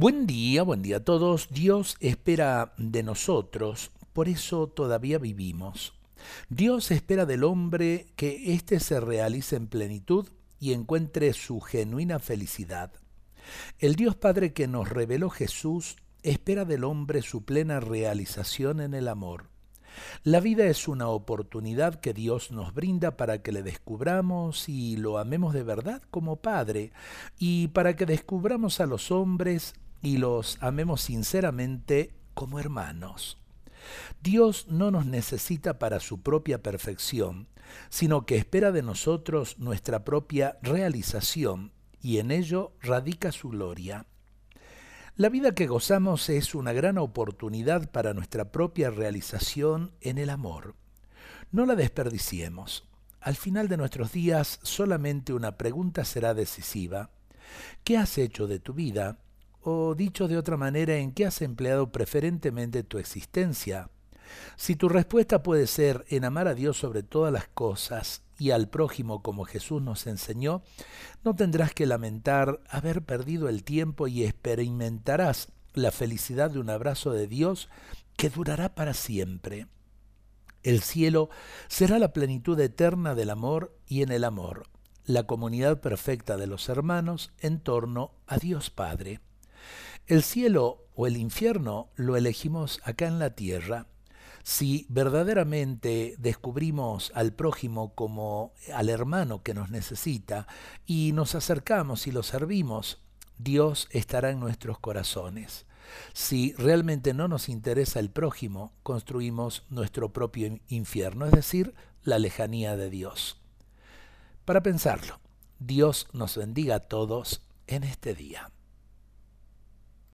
Buen día, buen día a todos. Dios espera de nosotros, por eso todavía vivimos. Dios espera del hombre que éste se realice en plenitud y encuentre su genuina felicidad. El Dios Padre que nos reveló Jesús espera del hombre su plena realización en el amor. La vida es una oportunidad que Dios nos brinda para que le descubramos y lo amemos de verdad como Padre, y para que descubramos a los hombres y los amemos sinceramente como hermanos. Dios no nos necesita para su propia perfección, sino que espera de nosotros nuestra propia realización, y en ello radica su gloria. La vida que gozamos es una gran oportunidad para nuestra propia realización en el amor. No la desperdiciemos. Al final de nuestros días solamente una pregunta será decisiva. ¿Qué has hecho de tu vida? O dicho de otra manera, ¿en qué has empleado preferentemente tu existencia? Si tu respuesta puede ser en amar a Dios sobre todas las cosas y al prójimo como Jesús nos enseñó, no tendrás que lamentar haber perdido el tiempo y experimentarás la felicidad de un abrazo de Dios que durará para siempre. El cielo será la plenitud eterna del amor y en el amor, la comunidad perfecta de los hermanos en torno a Dios Padre. El cielo o el infierno lo elegimos acá en la tierra, si verdaderamente descubrimos al prójimo como al hermano que nos necesita y nos acercamos y lo servimos, Dios estará en nuestros corazones. Si realmente no nos interesa el prójimo, construimos nuestro propio infierno, es decir, la lejanía de Dios. Para pensarlo, Dios nos bendiga a todos en este día.